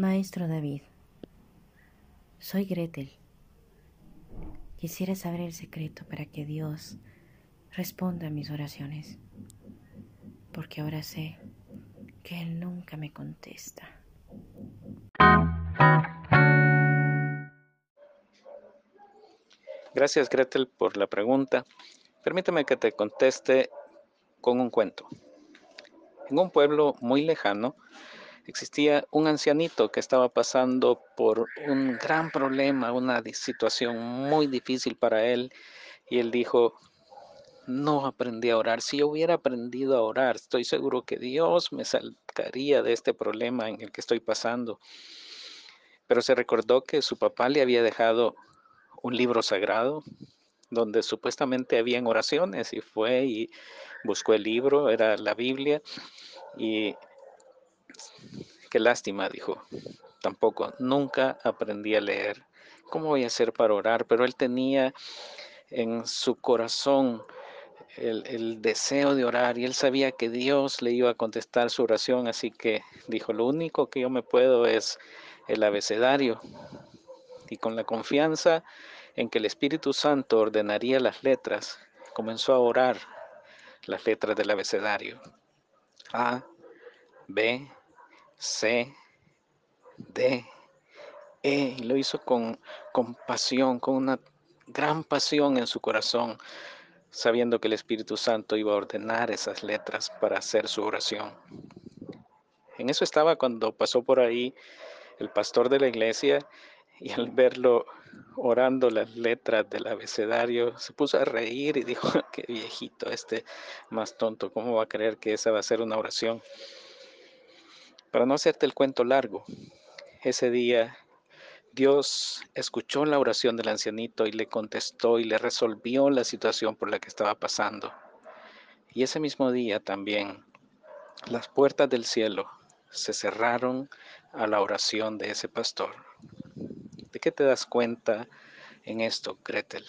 Maestro David, soy Gretel. Quisiera saber el secreto para que Dios responda a mis oraciones, porque ahora sé que Él nunca me contesta. Gracias Gretel por la pregunta. Permítame que te conteste con un cuento. En un pueblo muy lejano existía un ancianito que estaba pasando por un gran problema, una situación muy difícil para él. Y él dijo, no aprendí a orar. Si yo hubiera aprendido a orar, estoy seguro que Dios me sacaría de este problema en el que estoy pasando. Pero se recordó que su papá le había dejado un libro sagrado donde supuestamente habían oraciones y fue y buscó el libro, era la Biblia y qué lástima, dijo. Tampoco, nunca aprendí a leer. ¿Cómo voy a hacer para orar? Pero él tenía en su corazón el, deseo de orar y él sabía que Dios le iba a contestar su oración, así que dijo, lo único que yo me puedo es el abecedario. Y con la confianza en que el Espíritu Santo ordenaría las letras, comenzó a orar las letras del abecedario. A, B, C, D, E. Y lo hizo con, con pasión, con una gran pasión en su corazón, sabiendo que el Espíritu Santo iba a ordenar esas letras para hacer su oración. En eso estaba cuando pasó por ahí el pastor de la iglesia y al verlo orando las letras del abecedario, se puso a reír y dijo, qué viejito este más tonto, ¿cómo va a creer que esa va a ser una oración? Para no hacerte el cuento largo, ese día Dios escuchó la oración del ancianito y le contestó y le resolvió la situación por la que estaba pasando. Y ese mismo día también las puertas del cielo se cerraron a la oración de ese pastor. ¿De qué te das cuenta en esto, Gretel?